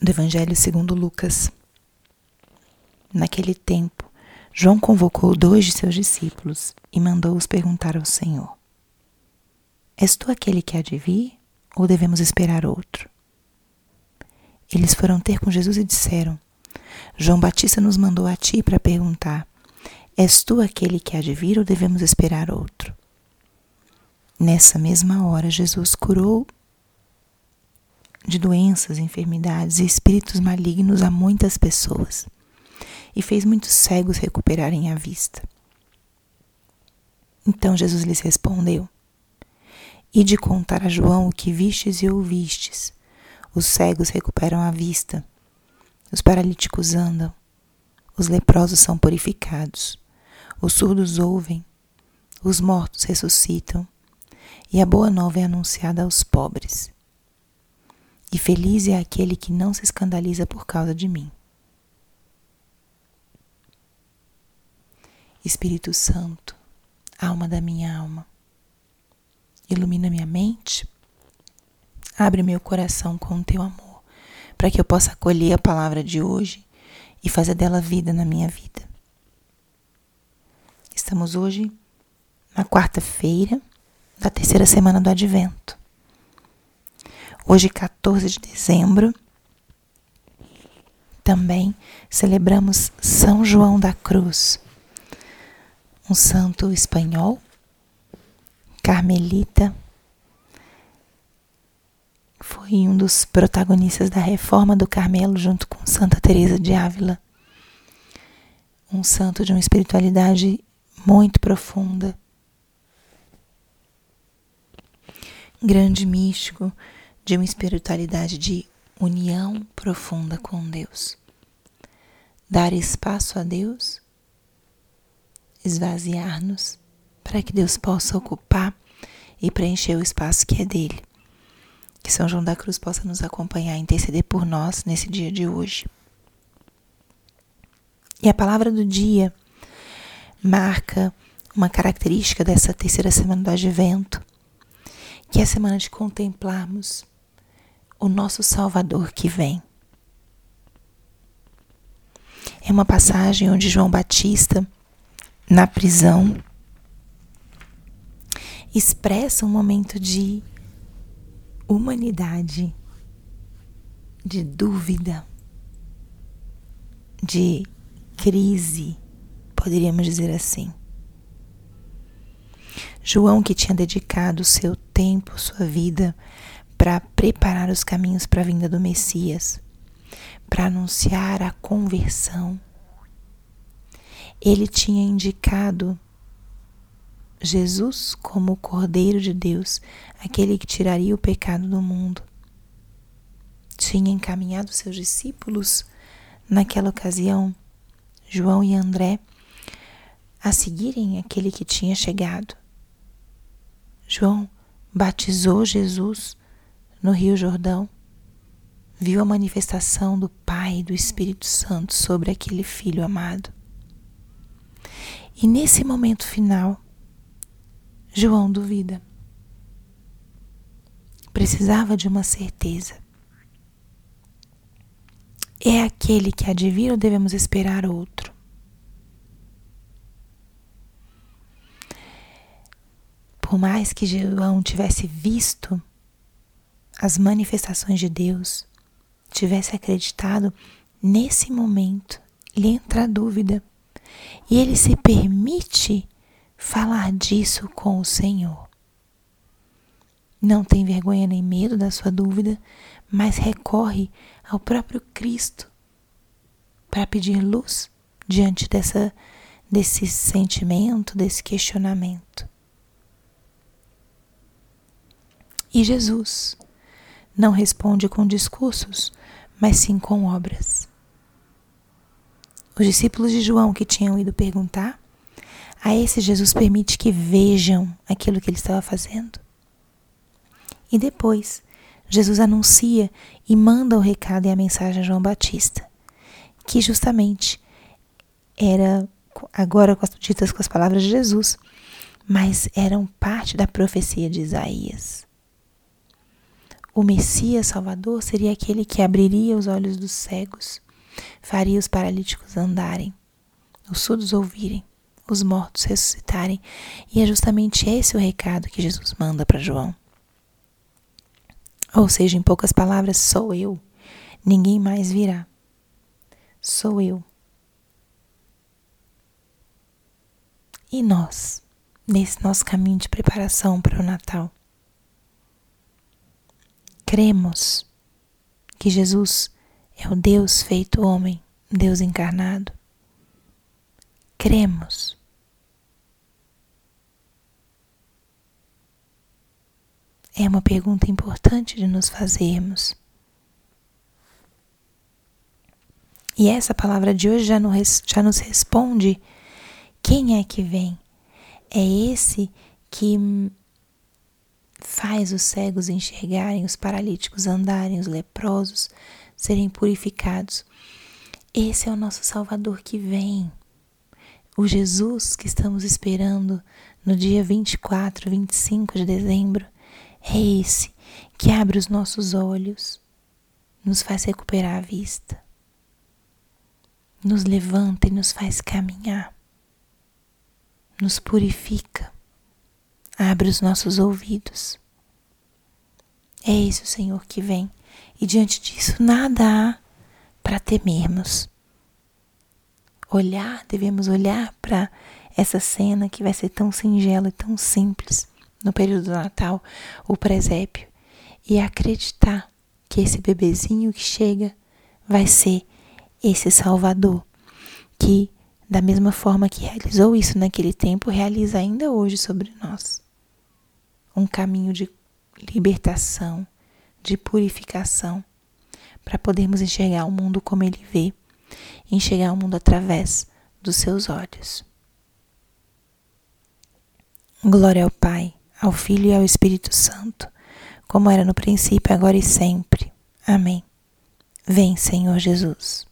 do Evangelho segundo Lucas. Naquele tempo, João convocou dois de seus discípulos e mandou-os perguntar ao Senhor: És tu aquele que há de vir, ou devemos esperar outro? Eles foram ter com Jesus e disseram: João Batista nos mandou a ti para perguntar: És tu aquele que há de vir, ou devemos esperar outro? Nessa mesma hora, Jesus curou de doenças, enfermidades e espíritos malignos a muitas pessoas e fez muitos cegos recuperarem a vista. Então Jesus lhes respondeu: E de contar a João o que vistes e ouvistes. Os cegos recuperam a vista, os paralíticos andam, os leprosos são purificados, os surdos ouvem, os mortos ressuscitam, e a boa nova é anunciada aos pobres. E feliz é aquele que não se escandaliza por causa de mim. Espírito Santo, alma da minha alma, ilumina minha mente, abre meu coração com o teu amor, para que eu possa acolher a palavra de hoje e fazer dela vida na minha vida. Estamos hoje na quarta-feira da terceira semana do Advento. Hoje, 14 de dezembro, também celebramos São João da Cruz um santo espanhol, carmelita, foi um dos protagonistas da reforma do Carmelo junto com Santa Teresa de Ávila. Um santo de uma espiritualidade muito profunda. Grande místico de uma espiritualidade de união profunda com Deus. Dar espaço a Deus esvaziar-nos para que Deus possa ocupar e preencher o espaço que é dele. Que São João da Cruz possa nos acompanhar e interceder por nós nesse dia de hoje. E a palavra do dia marca uma característica dessa terceira semana do Advento, que é a semana de contemplarmos o nosso Salvador que vem. É uma passagem onde João Batista na prisão, expressa um momento de humanidade, de dúvida, de crise, poderíamos dizer assim. João, que tinha dedicado seu tempo, sua vida, para preparar os caminhos para a vinda do Messias, para anunciar a conversão, ele tinha indicado Jesus como o Cordeiro de Deus, aquele que tiraria o pecado do mundo. Tinha encaminhado seus discípulos naquela ocasião, João e André, a seguirem aquele que tinha chegado. João batizou Jesus no Rio Jordão, viu a manifestação do Pai e do Espírito Santo sobre aquele filho amado. E nesse momento final, João duvida. Precisava de uma certeza. É aquele que vir ou devemos esperar outro? Por mais que João tivesse visto as manifestações de Deus, tivesse acreditado, nesse momento lhe entra a dúvida e ele se permite falar disso com o Senhor. Não tem vergonha nem medo da sua dúvida, mas recorre ao próprio Cristo para pedir luz diante dessa, desse sentimento, desse questionamento. E Jesus não responde com discursos, mas sim com obras. Os discípulos de João que tinham ido perguntar, a esse Jesus permite que vejam aquilo que ele estava fazendo. E depois, Jesus anuncia e manda o recado e a mensagem a João Batista, que justamente era agora ditas com as palavras de Jesus, mas eram parte da profecia de Isaías. O Messias Salvador seria aquele que abriria os olhos dos cegos, faria os paralíticos andarem, os surdos ouvirem, os mortos ressuscitarem. E é justamente esse o recado que Jesus manda para João. Ou seja, em poucas palavras, sou eu, ninguém mais virá. Sou eu. E nós, nesse nosso caminho de preparação para o Natal? Cremos que Jesus é o Deus feito homem, Deus encarnado. Cremos. É uma pergunta importante de nos fazermos. E essa palavra de hoje já nos, já nos responde: quem é que vem? É esse que faz os cegos enxergarem, os paralíticos andarem, os leprosos serem purificados. Esse é o nosso Salvador que vem. O Jesus que estamos esperando no dia 24, 25 de dezembro é esse que abre os nossos olhos, nos faz recuperar a vista, nos levanta e nos faz caminhar, nos purifica abre os nossos ouvidos. É esse o Senhor que vem, e diante disso nada há para temermos. Olhar, devemos olhar para essa cena que vai ser tão singela e tão simples no período do Natal, o presépio, e acreditar que esse bebezinho que chega vai ser esse Salvador que, da mesma forma que realizou isso naquele tempo, realiza ainda hoje sobre nós um caminho de libertação, de purificação, para podermos enxergar o mundo como ele vê, enxergar o mundo através dos seus olhos. Glória ao Pai, ao Filho e ao Espírito Santo, como era no princípio, agora e sempre. Amém. Vem, Senhor Jesus.